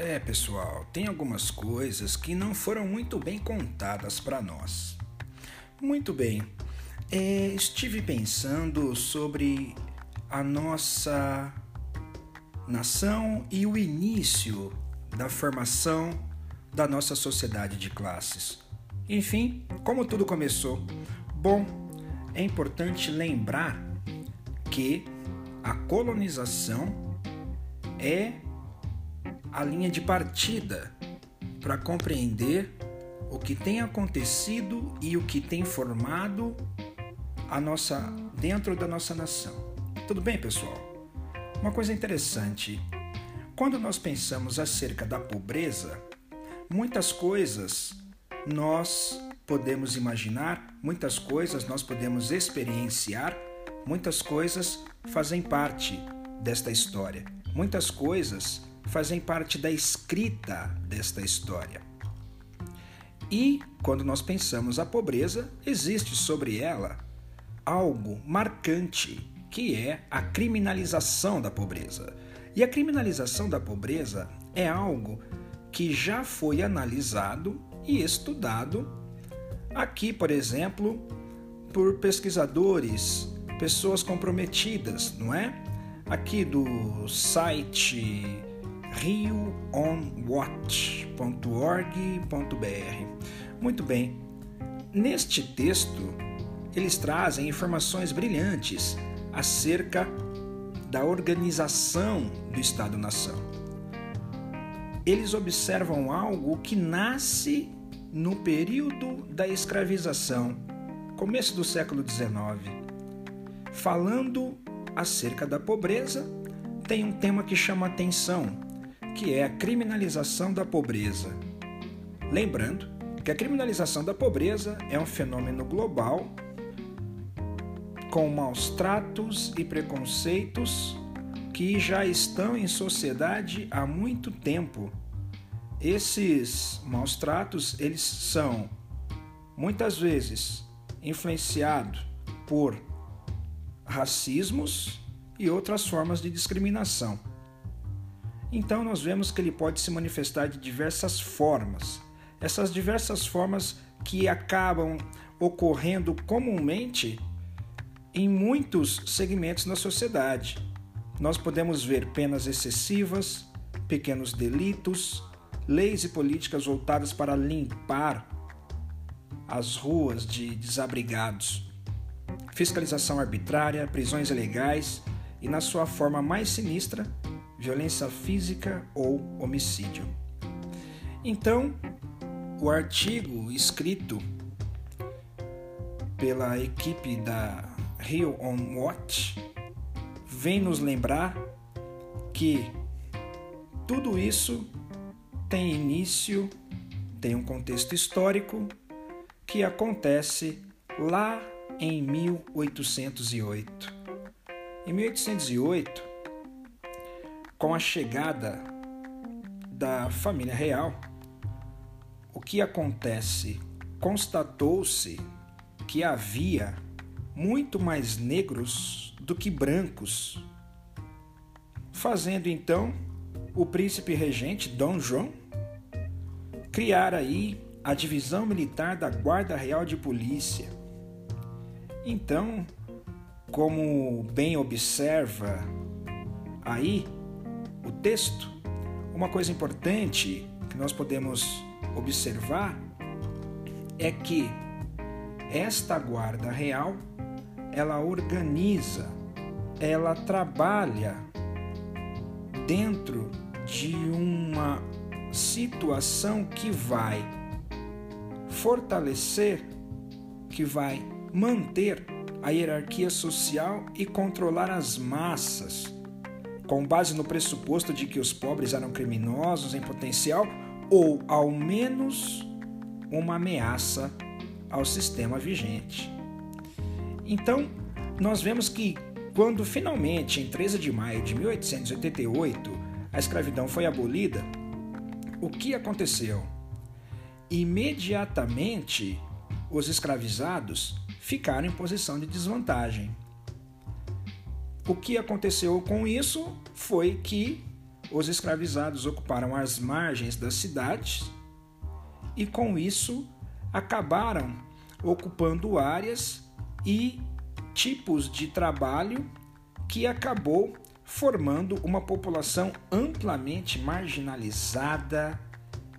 É, pessoal, tem algumas coisas que não foram muito bem contadas para nós. Muito bem, é, estive pensando sobre a nossa nação e o início da formação da nossa sociedade de classes. Enfim, como tudo começou? Bom, é importante lembrar que a colonização é a linha de partida para compreender o que tem acontecido e o que tem formado a nossa dentro da nossa nação. Tudo bem, pessoal? Uma coisa interessante, quando nós pensamos acerca da pobreza, muitas coisas nós podemos imaginar, muitas coisas nós podemos experienciar, muitas coisas fazem parte desta história. Muitas coisas fazem parte da escrita desta história. E quando nós pensamos a pobreza, existe sobre ela algo marcante, que é a criminalização da pobreza. E a criminalização da pobreza é algo que já foi analisado e estudado aqui, por exemplo, por pesquisadores, pessoas comprometidas, não é? Aqui do site rioonwatch.org.br. Muito bem, neste texto eles trazem informações brilhantes acerca da organização do Estado-nação. Eles observam algo que nasce no período da escravização, começo do século XIX. Falando acerca da pobreza, tem um tema que chama atenção, que é a criminalização da pobreza. Lembrando que a criminalização da pobreza é um fenômeno global com maus tratos e preconceitos que já estão em sociedade há muito tempo. Esses maus tratos, eles são muitas vezes influenciados por racismos e outras formas de discriminação. Então nós vemos que ele pode se manifestar de diversas formas. Essas diversas formas que acabam ocorrendo comumente em muitos segmentos da sociedade. Nós podemos ver penas excessivas, pequenos delitos, leis e políticas voltadas para limpar as ruas de desabrigados, fiscalização arbitrária, prisões ilegais e, na sua forma mais sinistra, violência física ou homicídio. Então, o artigo escrito pela equipe da Rio on Watch vem nos lembrar que tudo isso tem início, tem um contexto histórico que acontece lá em 1808. Em 1808, com a chegada da família real, o que acontece? Constatou-se que havia muito mais negros do que brancos, fazendo então o príncipe regente Dom João criar aí a divisão militar da Guarda Real de Polícia. Então, como bem observa aí o texto, uma coisa importante que nós podemos observar é que esta guarda real ela organiza, ela trabalha dentro de uma situação que vai fortalecer, que vai manter a hierarquia social e controlar as massas com base no pressuposto de que os pobres eram criminosos em potencial ou, ao menos, uma ameaça ao sistema vigente. Então, nós vemos que quando finalmente, em 13 de maio de 1888, a escravidão foi abolida, o que aconteceu? Imediatamente, os escravizados ficaram em posição de desvantagem. O que aconteceu com isso foi que os escravizados ocuparam as margens das cidades e, com isso, acabaram ocupando áreas e tipos de trabalho que acabou formando uma população amplamente marginalizada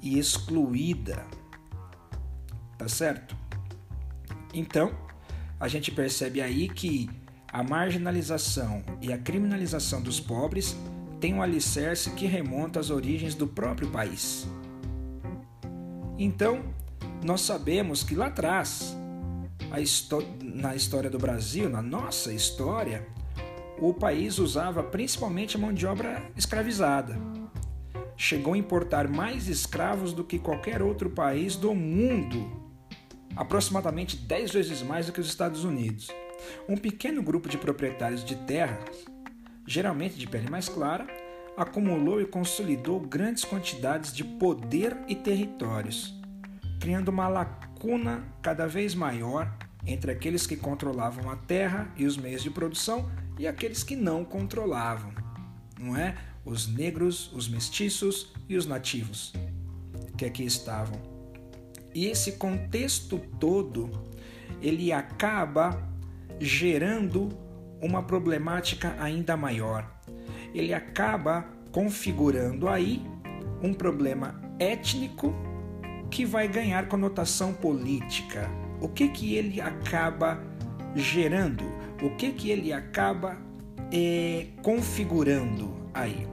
e excluída. Tá certo? Então, a gente percebe aí que a marginalização e a criminalização dos pobres tem um alicerce que remonta às origens do próprio país. Então, nós sabemos que lá atrás, na história do Brasil, na nossa história, o país usava principalmente a mão de obra escravizada. Chegou a importar mais escravos do que qualquer outro país do mundo, aproximadamente 10 vezes mais do que os Estados Unidos. Um pequeno grupo de proprietários de terras, geralmente de pele mais clara, acumulou e consolidou grandes quantidades de poder e territórios, criando uma lacuna cada vez maior entre aqueles que controlavam a terra e os meios de produção e aqueles que não controlavam, não é? Os negros, os mestiços e os nativos que aqui estavam. E esse contexto todo, ele acaba gerando uma problemática ainda maior. Ele acaba configurando aí um problema étnico que vai ganhar conotação política. O que que ele acaba gerando? O que que ele acaba é, configurando aí?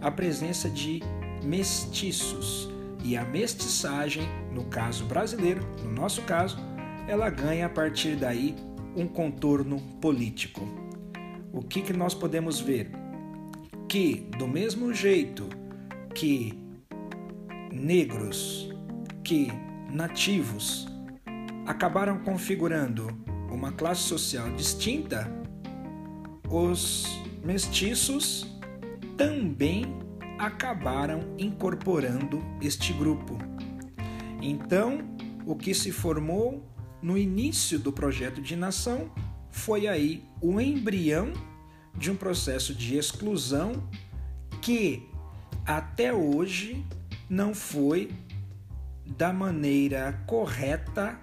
A presença de mestiços e a mestiçagem, no caso brasileiro, no nosso caso, ela ganha a partir daí um contorno político. O que, que nós podemos ver? Que, do mesmo jeito que negros, que nativos acabaram configurando uma classe social distinta, os mestiços também acabaram incorporando este grupo. Então, o que se formou no início do projeto de nação, foi aí o embrião de um processo de exclusão que até hoje não foi da maneira correta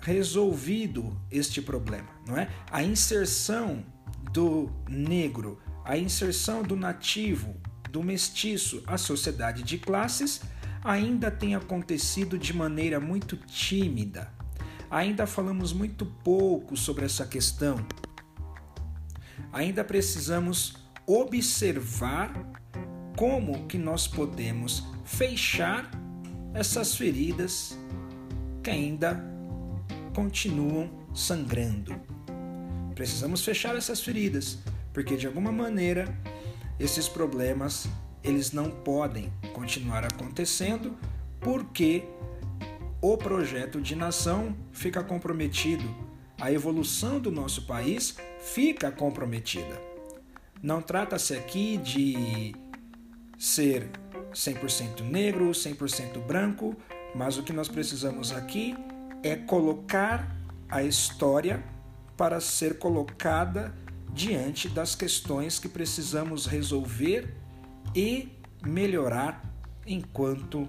resolvido este problema, não é? A inserção do negro, a inserção do nativo, do mestiço à sociedade de classes ainda tem acontecido de maneira muito tímida ainda falamos muito pouco sobre essa questão. Ainda precisamos observar como que nós podemos fechar essas feridas que ainda continuam sangrando. Precisamos fechar essas feridas, porque de alguma maneira esses problemas eles não podem continuar acontecendo porque o projeto de nação fica comprometido, a evolução do nosso país fica comprometida. Não trata-se aqui de ser 100% negro, 100% branco, mas o que nós precisamos aqui é colocar a história para ser colocada diante das questões que precisamos resolver e melhorar enquanto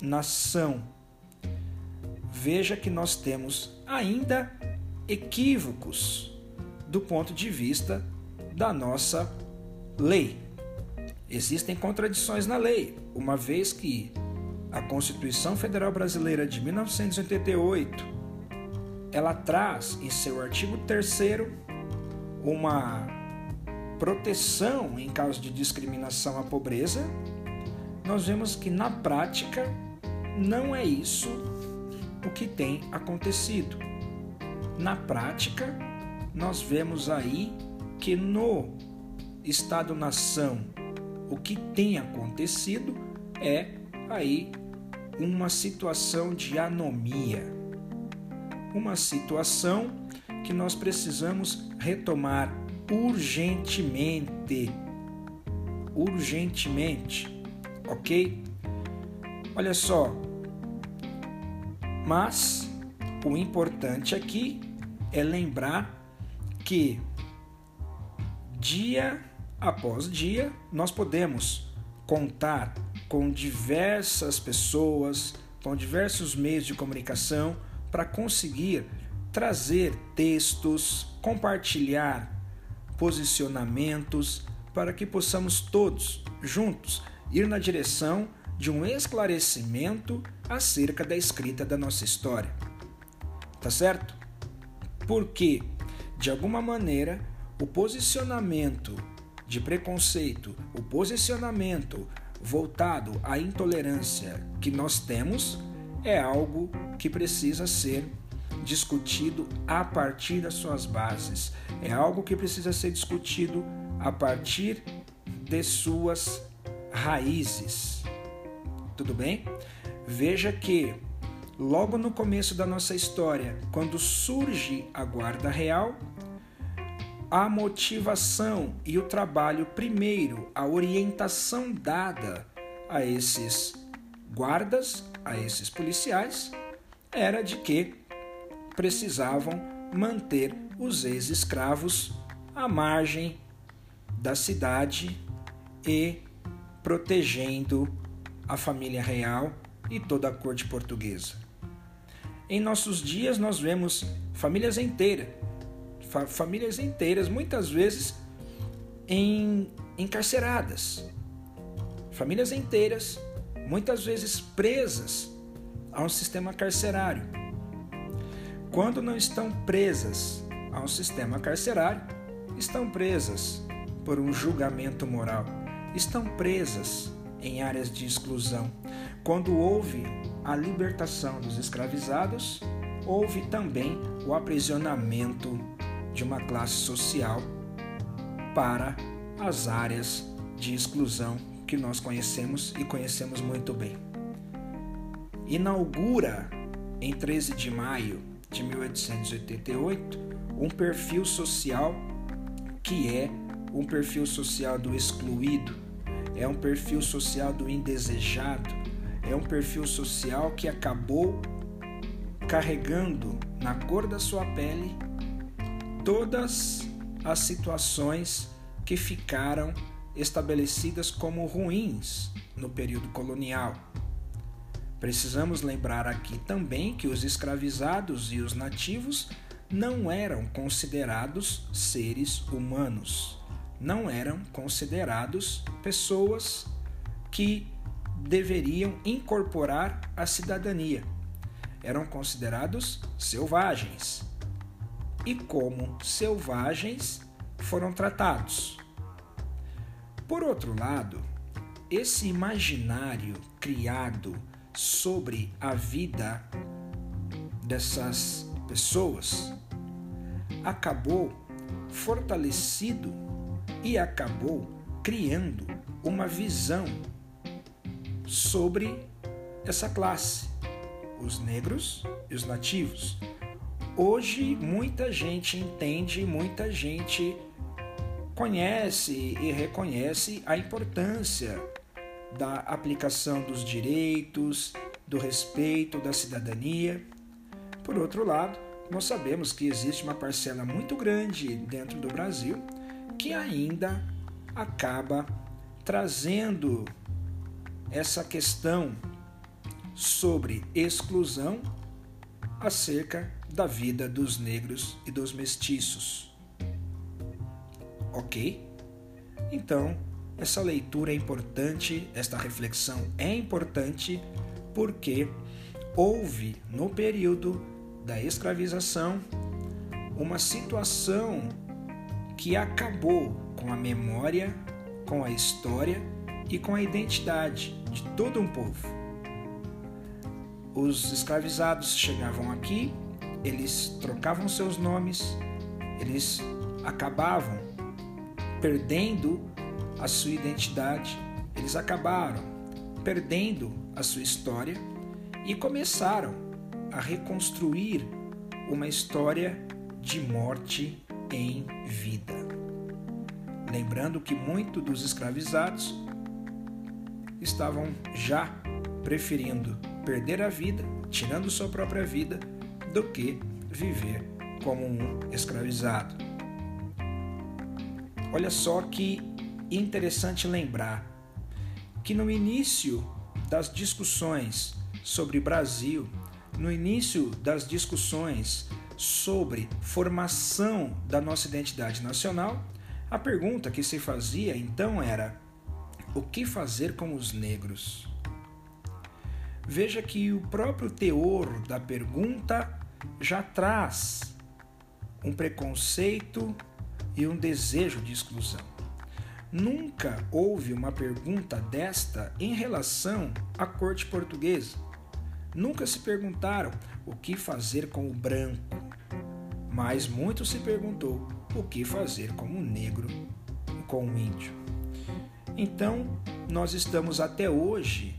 nação veja que nós temos ainda equívocos do ponto de vista da nossa lei. Existem contradições na lei, uma vez que a Constituição Federal Brasileira de 1988 ela traz em seu artigo 3 uma proteção em caso de discriminação à pobreza. Nós vemos que na prática não é isso o que tem acontecido. Na prática, nós vemos aí que no Estado-nação o que tem acontecido é aí uma situação de anomia, uma situação que nós precisamos retomar urgentemente. Urgentemente, ok? Olha só, mas o importante aqui é lembrar que dia após dia, nós podemos contar com diversas pessoas, com diversos meios de comunicação para conseguir trazer textos, compartilhar posicionamentos para que possamos todos juntos ir na direção de um esclarecimento acerca da escrita da nossa história. Tá certo? Porque, de alguma maneira, o posicionamento de preconceito, o posicionamento voltado à intolerância que nós temos é algo que precisa ser discutido a partir das suas bases, é algo que precisa ser discutido a partir de suas raízes. Tudo bem? Veja que logo no começo da nossa história, quando surge a Guarda Real, a motivação e o trabalho, primeiro, a orientação dada a esses guardas, a esses policiais, era de que precisavam manter os ex-escravos à margem da cidade e protegendo a família real e toda a corte portuguesa. Em nossos dias nós vemos famílias inteiras fa famílias inteiras, muitas vezes em, encarceradas. Famílias inteiras, muitas vezes presas a um sistema carcerário. Quando não estão presas a um sistema carcerário, estão presas por um julgamento moral, estão presas em áreas de exclusão. Quando houve a libertação dos escravizados, houve também o aprisionamento de uma classe social para as áreas de exclusão que nós conhecemos e conhecemos muito bem. Inaugura em 13 de maio de 1888 um perfil social que é um perfil social do excluído, é um perfil social do indesejado, é um perfil social que acabou carregando na cor da sua pele todas as situações que ficaram estabelecidas como ruins no período colonial. Precisamos lembrar aqui também que os escravizados e os nativos não eram considerados seres humanos, não eram considerados pessoas que deveriam incorporar a cidadania. Eram considerados selvagens, e como selvagens foram tratados. Por outro lado, esse imaginário criado sobre a vida dessas pessoas acabou fortalecido e acabou criando uma visão sobre essa classe, os negros e os nativos, Hoje muita gente entende, muita gente conhece e reconhece a importância da aplicação dos direitos, do respeito, da cidadania. Por outro lado, nós sabemos que existe uma parcela muito grande dentro do Brasil que ainda acaba trazendo essa questão sobre exclusão acerca da vida dos negros e dos mestiços. Ok? Então, essa leitura é importante, esta reflexão é importante porque houve no período da escravização uma situação que acabou com a memória, com a história e com a identidade de todo um povo. Os escravizados chegavam aqui eles trocavam seus nomes, eles acabavam perdendo a sua identidade, eles acabaram perdendo a sua história e começaram a reconstruir uma história de morte em vida. Lembrando que muitos dos escravizados estavam já preferindo perder a vida, tirando sua própria vida, do que viver como um escravizado. Olha só que interessante lembrar que no início das discussões sobre Brasil, no início das discussões sobre formação da nossa identidade nacional, a pergunta que se fazia então era: o que fazer com os negros? Veja que o próprio teor da pergunta já traz um preconceito e um desejo de exclusão. Nunca houve uma pergunta desta em relação à corte portuguesa. Nunca se perguntaram o que fazer com o branco, mas muito se perguntou o que fazer com o negro, com o índio. Então, nós estamos até hoje,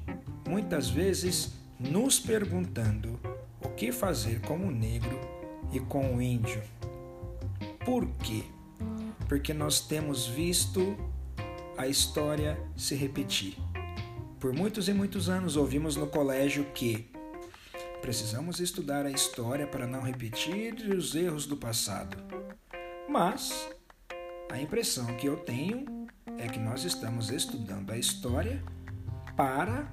muitas vezes, nos perguntando o que fazer com o negro e com o índio. Por quê? Porque nós temos visto a história se repetir. Por muitos e muitos anos ouvimos no colégio que precisamos estudar a história para não repetir os erros do passado. Mas a impressão que eu tenho é que nós estamos estudando a história para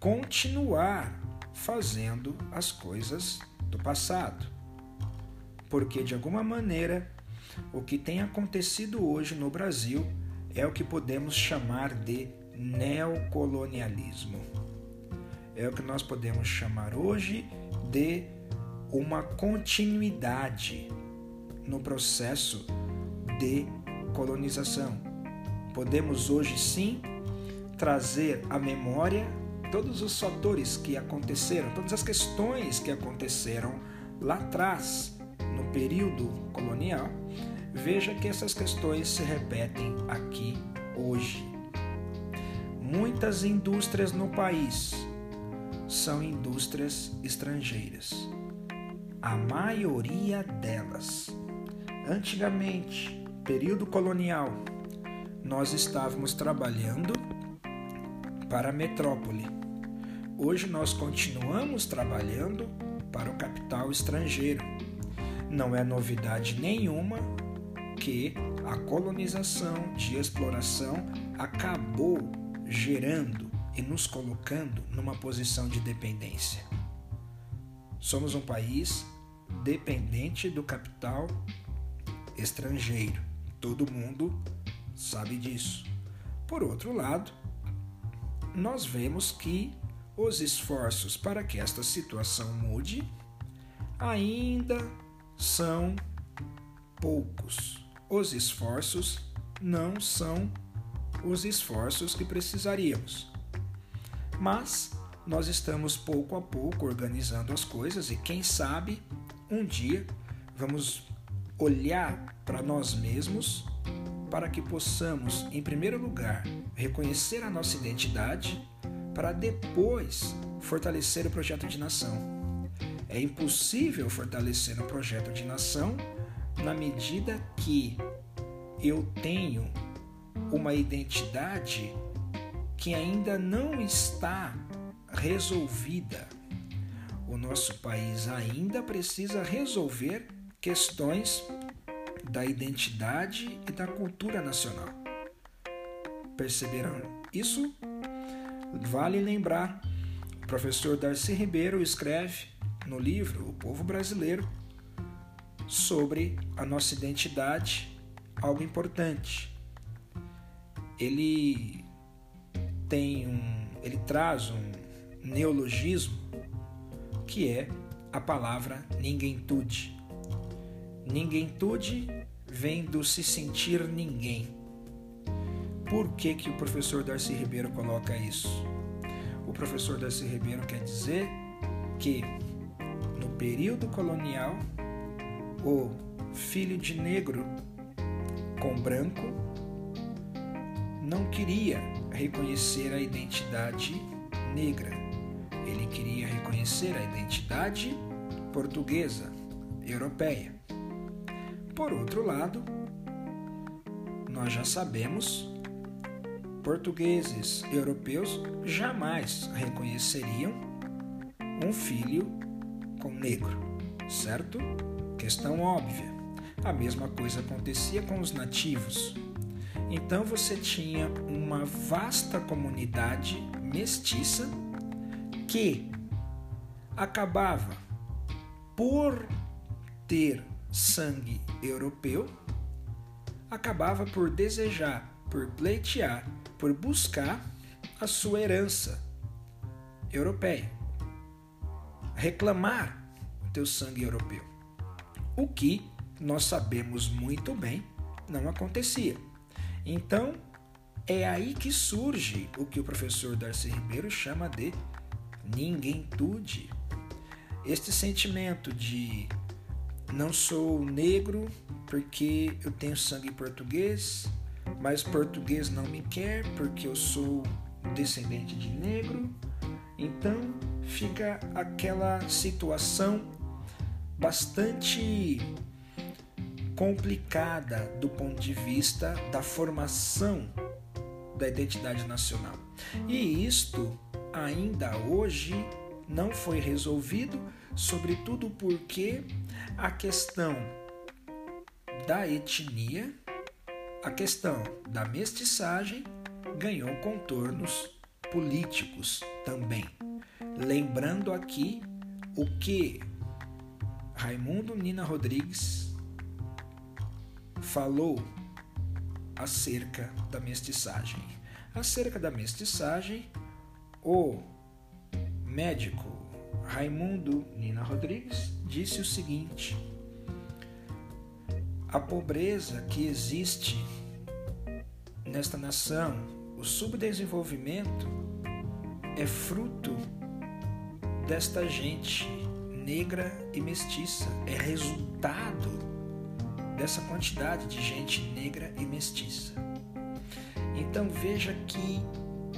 continuar fazendo as coisas do passado. Porque de alguma maneira o que tem acontecido hoje no Brasil é o que podemos chamar de neocolonialismo. É o que nós podemos chamar hoje de uma continuidade no processo de colonização. Podemos hoje sim trazer à memória todos os fatores que aconteceram, todas as questões que aconteceram lá atrás, no período colonial, veja que essas questões se repetem aqui hoje. Muitas indústrias no país são indústrias estrangeiras. A maioria delas. Antigamente, período colonial, nós estávamos trabalhando para a metrópole. Hoje nós continuamos trabalhando para o capital estrangeiro. Não é novidade nenhuma que a colonização de exploração acabou gerando e nos colocando numa posição de dependência. Somos um país dependente do capital estrangeiro. Todo mundo sabe disso. Por outro lado, nós vemos que os esforços para que esta situação mude ainda são poucos os esforços não são os esforços que precisaríamos. Mas nós estamos pouco a pouco organizando as coisas e quem sabe um dia vamos olhar para nós mesmos para que possamos, em primeiro lugar, reconhecer a nossa identidade para depois fortalecer o projeto de nação. É impossível fortalecer um projeto de nação na medida que eu tenho uma identidade que ainda não está resolvida. O nosso país ainda precisa resolver questões da identidade e da cultura nacional. Perceberam isso? Vale lembrar, o professor Darcy Ribeiro escreve no livro O Povo Brasileiro sobre a nossa identidade, algo importante. Ele tem um, ele traz um neologismo que é a palavra ninguémtude. Ninguémtude vem do se sentir ninguém. Por que, que o professor Darcy Ribeiro coloca isso? O professor Darcy Ribeiro quer dizer que no período colonial o filho de negro com branco não queria reconhecer a identidade negra. Ele queria reconhecer a identidade portuguesa, europeia. Por outro lado, nós já sabemos, portugueses europeus jamais reconheceriam um filho com negro, certo? Questão óbvia. A mesma coisa acontecia com os nativos. Então você tinha uma vasta comunidade mestiça que acabava por ter sangue europeu, acabava por desejar, por pleitear, por buscar a sua herança europeia, reclamar o teu sangue europeu. O que nós sabemos muito bem não acontecia. Então, é aí que surge o que o professor Darcy Ribeiro chama de ninguém-tude. Este sentimento de não sou negro porque eu tenho sangue português, mas português não me quer porque eu sou descendente de negro. Então fica aquela situação bastante complicada do ponto de vista da formação da identidade nacional. E isto ainda hoje não foi resolvido, sobretudo porque a questão da etnia, a questão da mestiçagem ganhou contornos políticos também. Lembrando aqui o que Raimundo Nina Rodrigues falou acerca da mestiçagem. Acerca da mestiçagem, o médico Raimundo Nina Rodrigues disse o seguinte: a pobreza que existe nesta nação, o subdesenvolvimento, é fruto desta gente negra e mestiça, é resultado dessa quantidade de gente negra e mestiça. Então veja que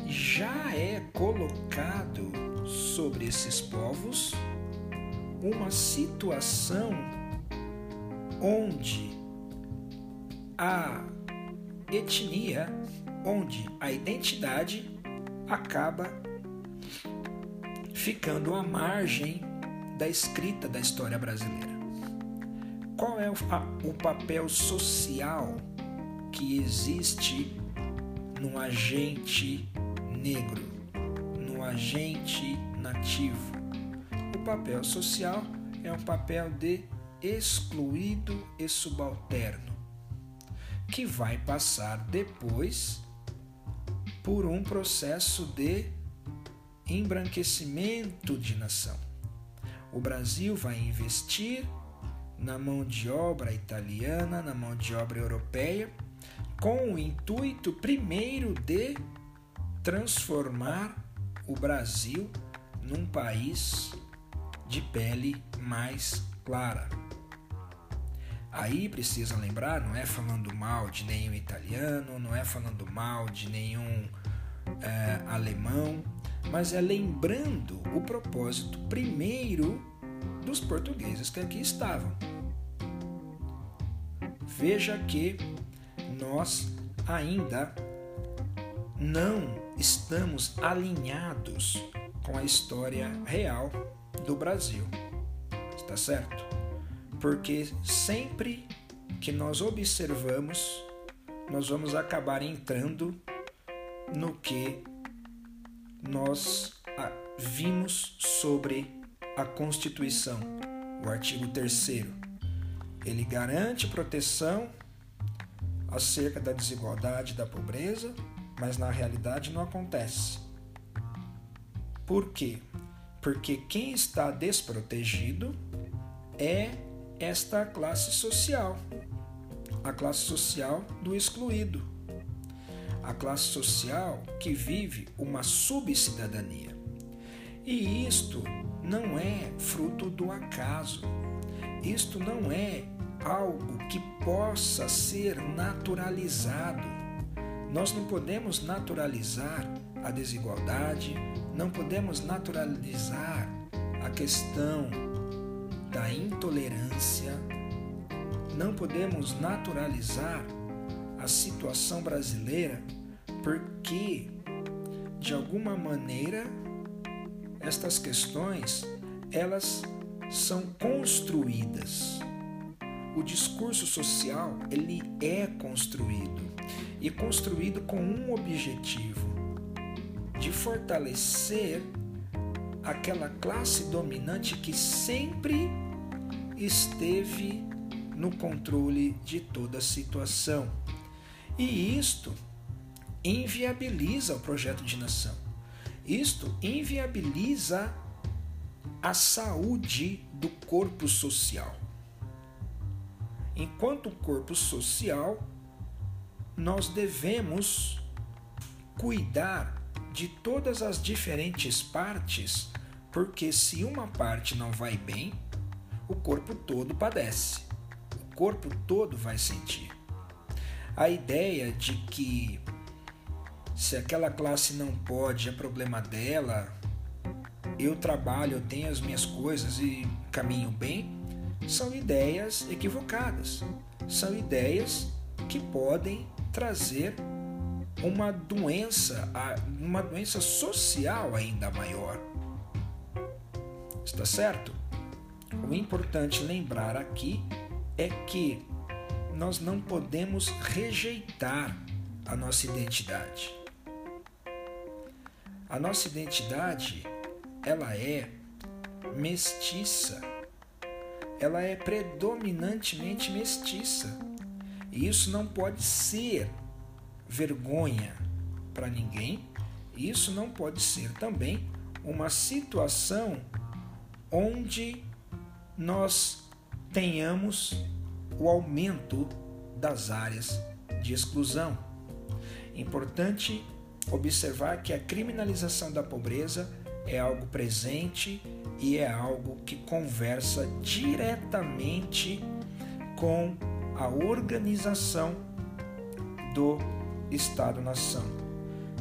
já é colocado sobre esses povos uma situação onde a etnia, onde a identidade acaba ficando à margem da escrita da história brasileira. Qual é o, papel social que existe no agente negro, no agente nativo? O papel social é um papel de excluído e subalterno, que vai passar depois por um processo de embranquecimento de nação. O Brasil vai investir na mão de obra italiana, na mão de obra europeia, com o intuito primeiro de transformar o Brasil num país de pele mais clara. Aí precisa lembrar, não é falando mal de nenhum italiano, não é falando mal de nenhum é, alemão, mas é lembrando o propósito primeiro dos portugueses que aqui estavam. Veja que nós ainda não estamos alinhados com a história real do Brasil. Está certo? Porque sempre que nós observamos, nós vamos acabar entrando no que nós ah, vimos sobre a Constituição, o artigo 3. Ele garante proteção acerca da desigualdade e da pobreza, mas na realidade não acontece. Por quê? Porque quem está desprotegido é esta classe social, a classe social do excluído, a classe social que vive uma subcidadania. E isto não é fruto do acaso, isto não é algo que possa ser naturalizado. Nós não podemos naturalizar a desigualdade, não podemos naturalizar a questão da intolerância, não podemos naturalizar a situação brasileira porque, de alguma maneira, estas questões elas são construídas. O discurso social ele é construído e construído com um objetivo: de fortalecer aquela classe dominante que sempre esteve no controle de toda a situação. E isto inviabiliza o projeto de nação. Isto inviabiliza a saúde do corpo social. Enquanto corpo social, nós devemos cuidar de todas as diferentes partes, porque se uma parte não vai bem, o corpo todo padece. O corpo todo vai sentir. A ideia de que se aquela classe não pode, é problema dela, eu trabalho, eu tenho as minhas coisas e caminho bem, são ideias equivocadas. São ideias que podem trazer uma doença, uma doença social ainda maior. Está certo? O importante lembrar aqui é que nós não podemos rejeitar a nossa identidade. A nossa identidade, ela é mestiça. Ela é predominantemente mestiça. E isso não pode ser vergonha para ninguém. Isso não pode ser também uma situação onde nós tenhamos o aumento das áreas de exclusão. Importante observar que a criminalização da pobreza é algo presente e é algo que conversa diretamente com a organização do Estado-nação.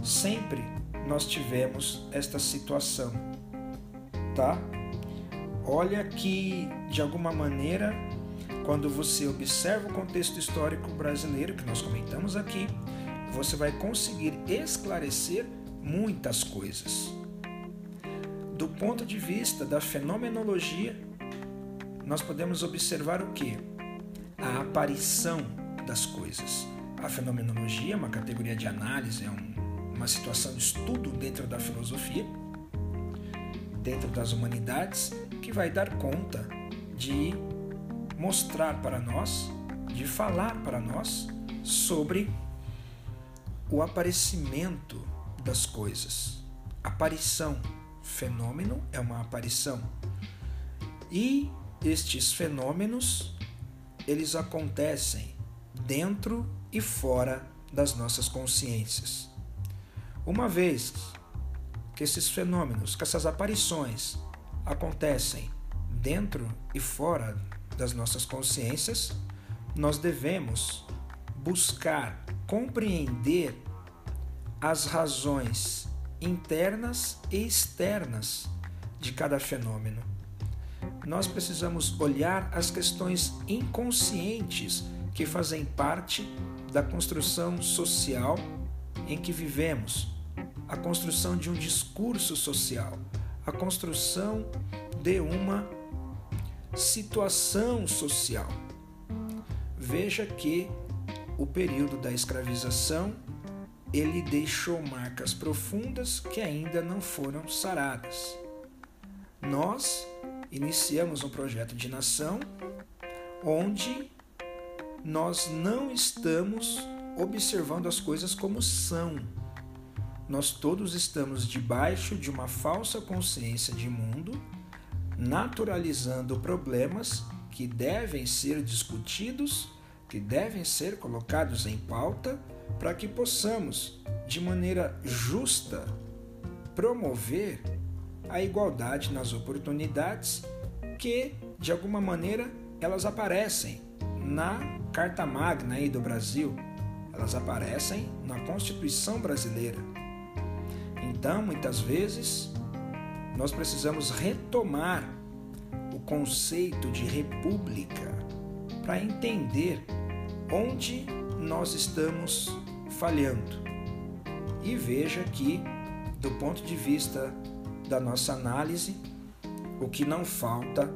Sempre nós tivemos esta situação, tá? Olha que, de alguma maneira, quando você observa o contexto histórico brasileiro que nós comentamos aqui, você vai conseguir esclarecer muitas coisas. Do ponto de vista da fenomenologia, nós podemos observar o que? A aparição das coisas. A fenomenologia é uma categoria de análise, é um, uma situação de estudo dentro da filosofia, dentro das humanidades, que vai dar conta de mostrar para nós, de falar para nós sobre o aparecimento das coisas. Aparição, fenômeno é uma aparição. E estes fenômenos, eles acontecem dentro e fora das nossas consciências. Uma vez que esses fenômenos, que essas aparições acontecem dentro e fora das nossas consciências, nós devemos buscar compreender as razões internas e externas de cada fenômeno. Nós precisamos olhar as questões inconscientes que fazem parte da construção social em que vivemos, a construção de um discurso social, a construção de uma situação social. Veja que o período da escravização ele deixou marcas profundas que ainda não foram saradas. Nós iniciamos um projeto de nação onde nós não estamos observando as coisas como são. Nós todos estamos debaixo de uma falsa consciência de mundo, naturalizando problemas que devem ser discutidos que devem ser colocados em pauta para que possamos, de maneira justa, promover a igualdade nas oportunidades que, de alguma maneira, elas aparecem na Carta Magna aí do Brasil, elas aparecem na Constituição brasileira. Então, muitas vezes, nós precisamos retomar o conceito de república para entender onde nós estamos falhando. E veja que, do ponto de vista da nossa análise, o que não falta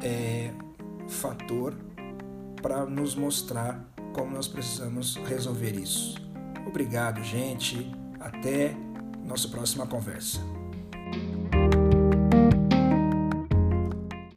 é fator para nos mostrar como nós precisamos resolver isso. Obrigado, gente. Até nossa próxima conversa.